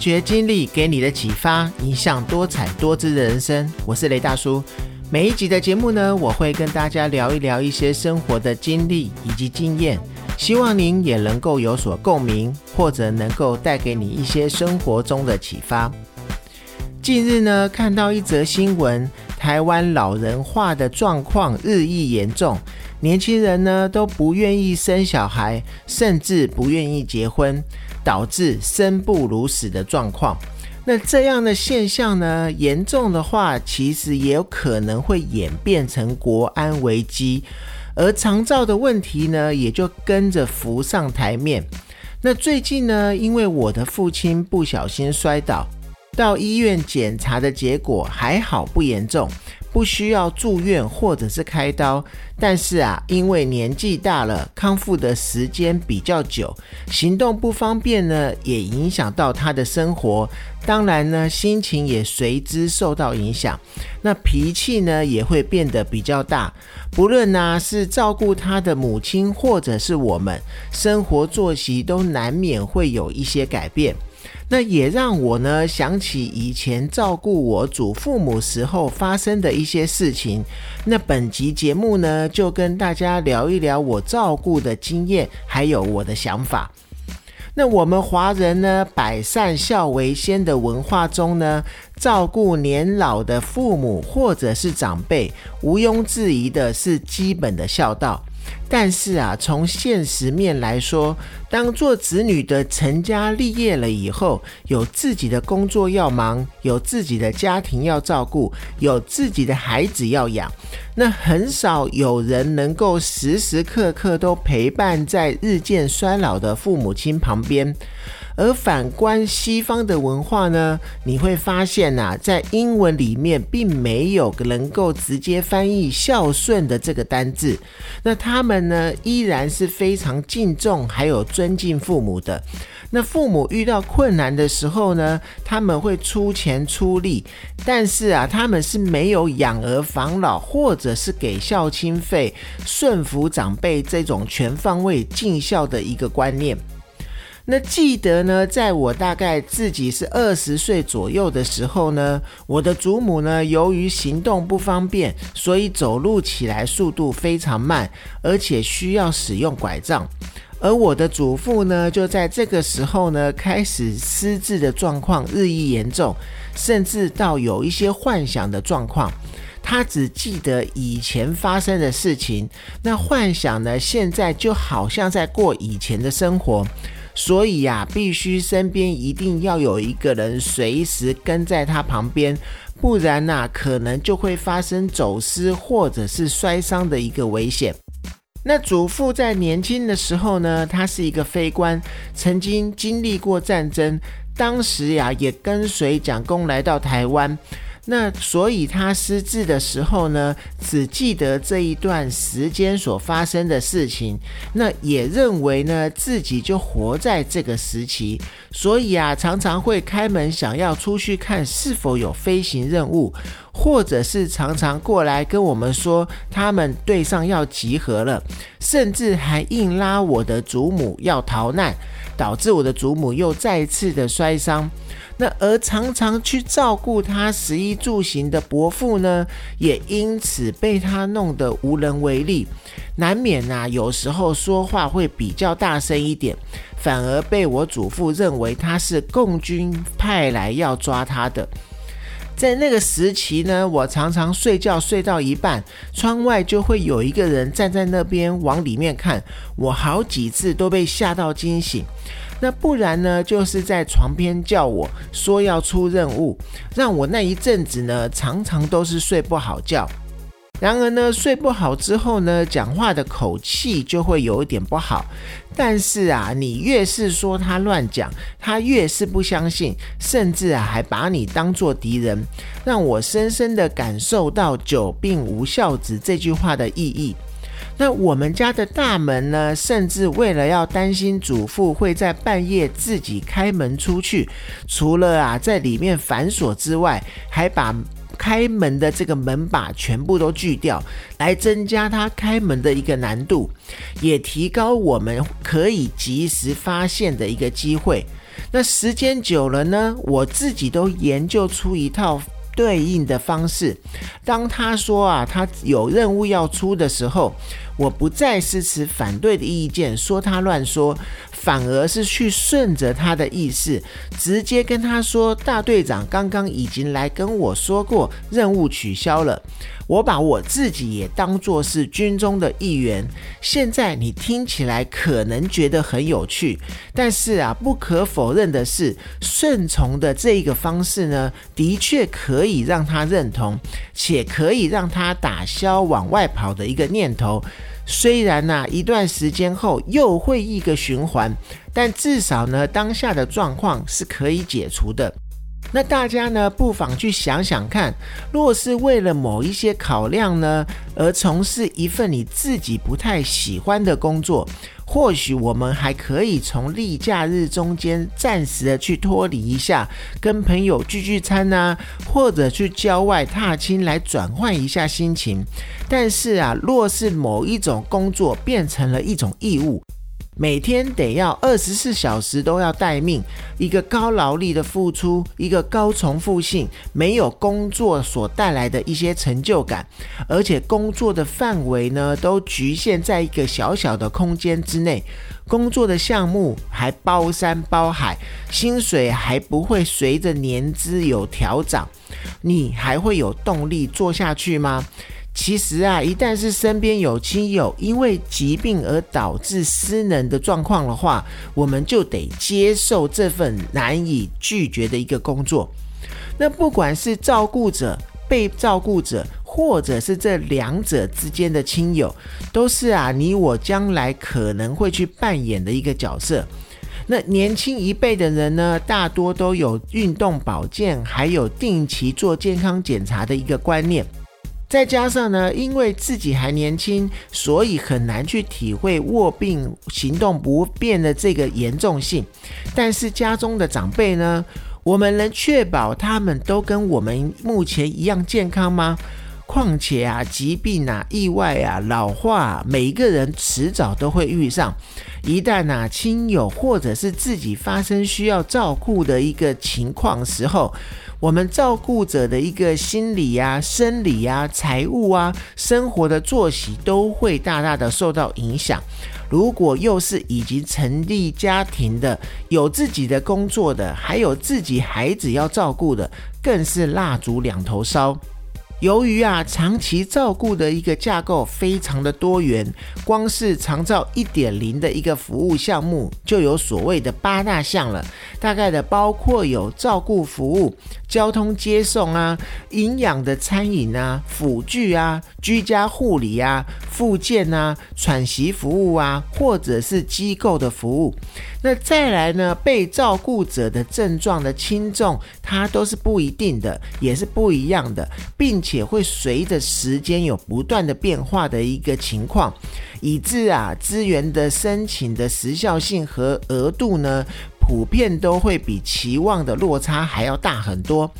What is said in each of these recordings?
发掘经历给你的启发，影响多彩多姿的人生。我是雷大叔。每一集的节目呢，我会跟大家聊一聊一些生活的经历以及经验，希望您也能够有所共鸣，或者能够带给你一些生活中的启发。近日呢，看到一则新闻，台湾老人化的状况日益严重，年轻人呢都不愿意生小孩，甚至不愿意结婚。导致生不如死的状况，那这样的现象呢，严重的话，其实也有可能会演变成国安危机，而长照的问题呢，也就跟着浮上台面。那最近呢，因为我的父亲不小心摔倒，到医院检查的结果还好不严重。不需要住院或者是开刀，但是啊，因为年纪大了，康复的时间比较久，行动不方便呢，也影响到他的生活。当然呢，心情也随之受到影响。那脾气呢，也会变得比较大。不论呢是照顾他的母亲，或者是我们，生活作息都难免会有一些改变。那也让我呢想起以前照顾我祖父母时候发生的一些事情。那本集节目呢，就跟大家聊一聊我照顾的经验，还有我的想法。那我们华人呢，百善孝为先的文化中呢，照顾年老的父母或者是长辈，毋庸置疑的是基本的孝道。但是啊，从现实面来说，当做子女的成家立业了以后，有自己的工作要忙，有自己的家庭要照顾，有自己的孩子要养，那很少有人能够时时刻刻都陪伴在日渐衰老的父母亲旁边。而反观西方的文化呢，你会发现呐，在英文里面并没有能够直接翻译孝顺的这个单字。那他们呢，依然是非常敬重还有尊敬父母的。那父母遇到困难的时候呢，他们会出钱出力，但是啊，他们是没有养儿防老或者是给孝亲费、顺服长辈这种全方位尽孝的一个观念。那记得呢，在我大概自己是二十岁左右的时候呢，我的祖母呢，由于行动不方便，所以走路起来速度非常慢，而且需要使用拐杖。而我的祖父呢，就在这个时候呢，开始失智的状况日益严重，甚至到有一些幻想的状况。他只记得以前发生的事情，那幻想呢，现在就好像在过以前的生活。所以呀，必须身边一定要有一个人随时跟在他旁边，不然呐，可能就会发生走失或者是摔伤的一个危险。那祖父在年轻的时候呢，他是一个飞官，曾经经历过战争，当时呀也跟随蒋公来到台湾。那所以他失智的时候呢，只记得这一段时间所发生的事情，那也认为呢自己就活在这个时期，所以啊常常会开门想要出去看是否有飞行任务，或者是常常过来跟我们说他们队上要集合了，甚至还硬拉我的祖母要逃难，导致我的祖母又再次的摔伤。那而常常去照顾他食衣住行的伯父呢，也因此被他弄得无能为力，难免呐，有时候说话会比较大声一点，反而被我祖父认为他是共军派来要抓他的。在那个时期呢，我常常睡觉睡到一半，窗外就会有一个人站在那边往里面看，我好几次都被吓到惊醒。那不然呢？就是在床边叫我说要出任务，让我那一阵子呢，常常都是睡不好觉。然而呢，睡不好之后呢，讲话的口气就会有一点不好。但是啊，你越是说他乱讲，他越是不相信，甚至啊，还把你当做敌人，让我深深的感受到“久病无孝子”这句话的意义。那我们家的大门呢？甚至为了要担心祖父会在半夜自己开门出去，除了啊在里面反锁之外，还把开门的这个门把全部都锯掉，来增加他开门的一个难度，也提高我们可以及时发现的一个机会。那时间久了呢，我自己都研究出一套。对应的方式，当他说啊，他有任务要出的时候，我不再是持反对的意见，说他乱说，反而是去顺着他的意思，直接跟他说，大队长刚刚已经来跟我说过，任务取消了。我把我自己也当作是军中的一员。现在你听起来可能觉得很有趣，但是啊，不可否认的是，顺从的这一个方式呢，的确可以让他认同，且可以让他打消往外跑的一个念头。虽然呢，一段时间后又会一个循环，但至少呢，当下的状况是可以解除的。那大家呢，不妨去想想看，若是为了某一些考量呢，而从事一份你自己不太喜欢的工作，或许我们还可以从例假日中间暂时的去脱离一下，跟朋友聚聚餐啊，或者去郊外踏青来转换一下心情。但是啊，若是某一种工作变成了一种义务，每天得要二十四小时都要待命，一个高劳力的付出，一个高重复性，没有工作所带来的一些成就感，而且工作的范围呢都局限在一个小小的空间之内，工作的项目还包山包海，薪水还不会随着年资有调整，你还会有动力做下去吗？其实啊，一旦是身边有亲友因为疾病而导致失能的状况的话，我们就得接受这份难以拒绝的一个工作。那不管是照顾者、被照顾者，或者是这两者之间的亲友，都是啊，你我将来可能会去扮演的一个角色。那年轻一辈的人呢，大多都有运动保健，还有定期做健康检查的一个观念。再加上呢，因为自己还年轻，所以很难去体会卧病行动不便的这个严重性。但是家中的长辈呢，我们能确保他们都跟我们目前一样健康吗？况且啊，疾病啊、意外啊、老化，每一个人迟早都会遇上。一旦啊，亲友或者是自己发生需要照顾的一个情况时候，我们照顾者的一个心理啊、生理啊、财务啊、生活的作息都会大大的受到影响。如果又是已经成立家庭的、有自己的工作的，还有自己孩子要照顾的，更是蜡烛两头烧。由于啊，长期照顾的一个架构非常的多元，光是长照一点零的一个服务项目就有所谓的八大项了。大概的包括有照顾服务、交通接送啊、营养的餐饮啊、辅具啊、居家护理啊、附件啊、喘息服务啊，或者是机构的服务。那再来呢，被照顾者的症状的轻重，它都是不一定的，也是不一样的，并且会随着时间有不断的变化的一个情况，以致啊资源的申请的时效性和额度呢。普遍都会比期望的落差还要大很多。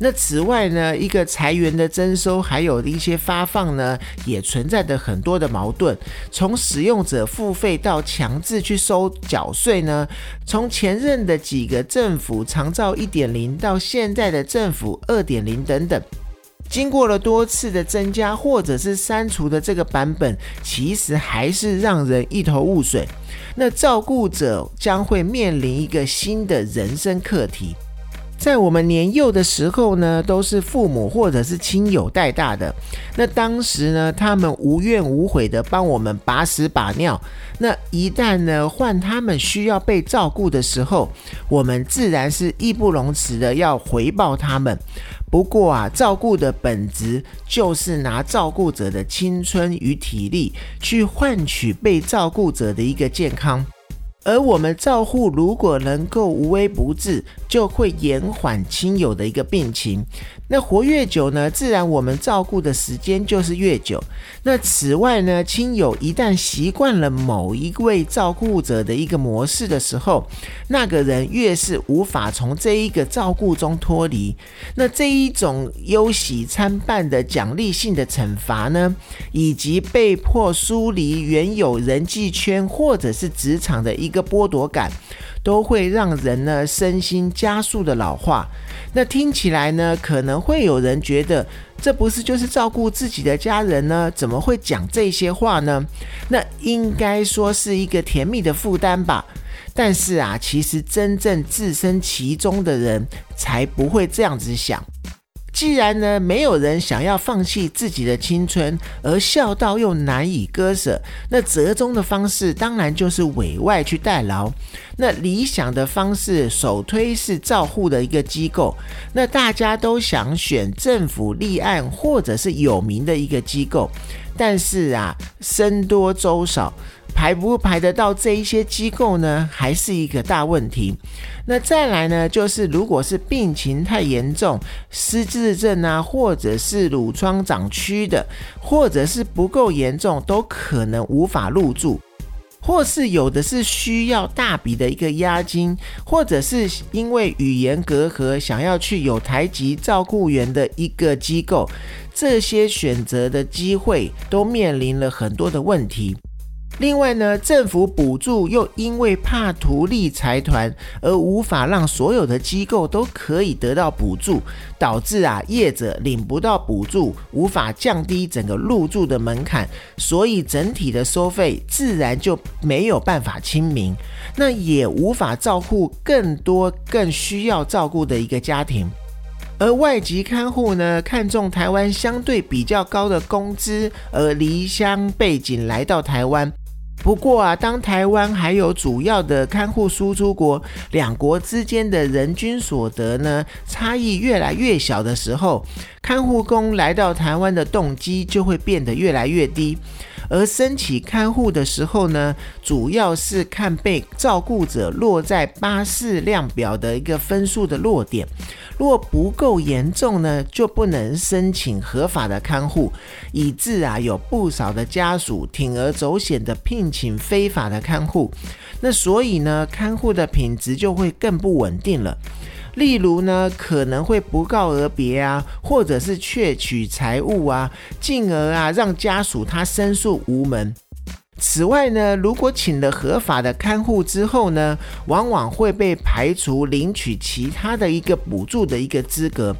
那此外呢，一个裁员的征收，还有一些发放呢，也存在着很多的矛盾。从使用者付费到强制去收缴税呢，从前任的几个政府长照一点零到现在的政府二点零等等。经过了多次的增加或者是删除的这个版本，其实还是让人一头雾水。那照顾者将会面临一个新的人生课题。在我们年幼的时候呢，都是父母或者是亲友带大的。那当时呢，他们无怨无悔的帮我们把屎把尿。那一旦呢，换他们需要被照顾的时候，我们自然是义不容辞的要回报他们。不过啊，照顾的本质就是拿照顾者的青春与体力去换取被照顾者的一个健康。而我们照护如果能够无微不至，就会延缓亲友的一个病情。那活越久呢，自然我们照顾的时间就是越久。那此外呢，亲友一旦习惯了某一位照顾者的一个模式的时候，那个人越是无法从这一个照顾中脱离。那这一种忧喜参半的奖励性的惩罚呢，以及被迫疏离原有人际圈或者是职场的一一个剥夺感，都会让人呢身心加速的老化。那听起来呢，可能会有人觉得，这不是就是照顾自己的家人呢？怎么会讲这些话呢？那应该说是一个甜蜜的负担吧。但是啊，其实真正置身其中的人，才不会这样子想。既然呢，没有人想要放弃自己的青春，而孝道又难以割舍，那折中的方式当然就是委外去代劳。那理想的方式，首推是照护的一个机构。那大家都想选政府立案或者是有名的一个机构，但是啊，僧多粥少。排不排得到这一些机构呢，还是一个大问题。那再来呢，就是如果是病情太严重，失智症啊，或者是乳疮长蛆的，或者是不够严重，都可能无法入住。或是有的是需要大笔的一个押金，或者是因为语言隔阂，想要去有台籍照顾员的一个机构，这些选择的机会都面临了很多的问题。另外呢，政府补助又因为怕图利财团而无法让所有的机构都可以得到补助，导致啊业者领不到补助，无法降低整个入住的门槛，所以整体的收费自然就没有办法亲民，那也无法照顾更多更需要照顾的一个家庭。而外籍看护呢，看中台湾相对比较高的工资，而离乡背景来到台湾。不过啊，当台湾还有主要的看护输出国，两国之间的人均所得呢差异越来越小的时候，看护工来到台湾的动机就会变得越来越低。而申请看护的时候呢，主要是看被照顾者落在巴士量表的一个分数的落点。如果不够严重呢，就不能申请合法的看护，以致啊有不少的家属铤而走险的聘请非法的看护，那所以呢，看护的品质就会更不稳定了。例如呢，可能会不告而别啊，或者是窃取财物啊，进而啊让家属他申诉无门。此外呢，如果请了合法的看护之后呢，往往会被排除领取其他的一个补助的一个资格，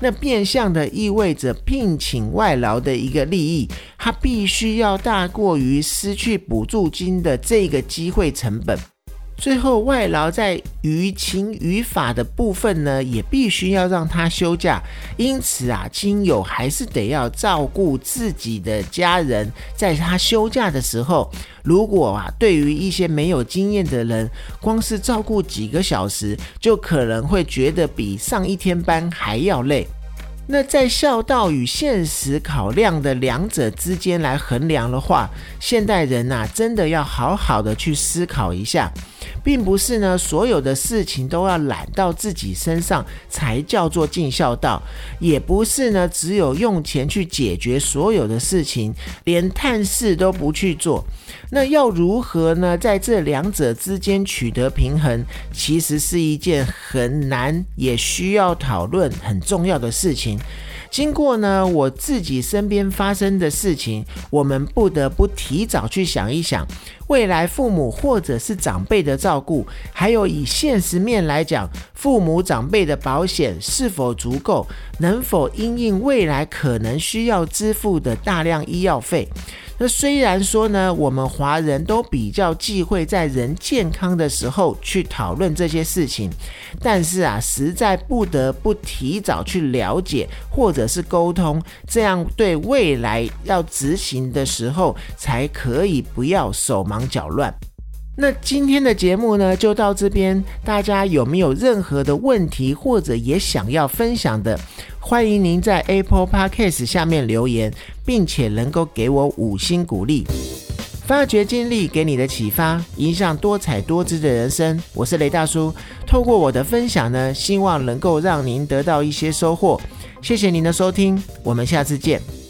那变相的意味着聘请外劳的一个利益，它必须要大过于失去补助金的这个机会成本。最后，外劳在于情于法的部分呢，也必须要让他休假。因此啊，亲友还是得要照顾自己的家人。在他休假的时候，如果啊，对于一些没有经验的人，光是照顾几个小时，就可能会觉得比上一天班还要累。那在孝道与现实考量的两者之间来衡量的话，现代人呐，真的要好好的去思考一下。并不是呢，所有的事情都要揽到自己身上才叫做尽孝道，也不是呢，只有用钱去解决所有的事情，连探视都不去做。那要如何呢，在这两者之间取得平衡，其实是一件很难，也需要讨论很重要的事情。经过呢，我自己身边发生的事情，我们不得不提早去想一想，未来父母或者是长辈的照顾，还有以现实面来讲，父母长辈的保险是否足够，能否因应未来可能需要支付的大量医药费。那虽然说呢，我们华人都比较忌讳在人健康的时候去讨论这些事情，但是啊，实在不得不提早去了解或者是沟通，这样对未来要执行的时候才可以不要手忙忙脚乱。那今天的节目呢，就到这边。大家有没有任何的问题，或者也想要分享的？欢迎您在 Apple Podcast 下面留言，并且能够给我五星鼓励。发掘经历给你的启发，影响多彩多姿的人生。我是雷大叔，透过我的分享呢，希望能够让您得到一些收获。谢谢您的收听，我们下次见。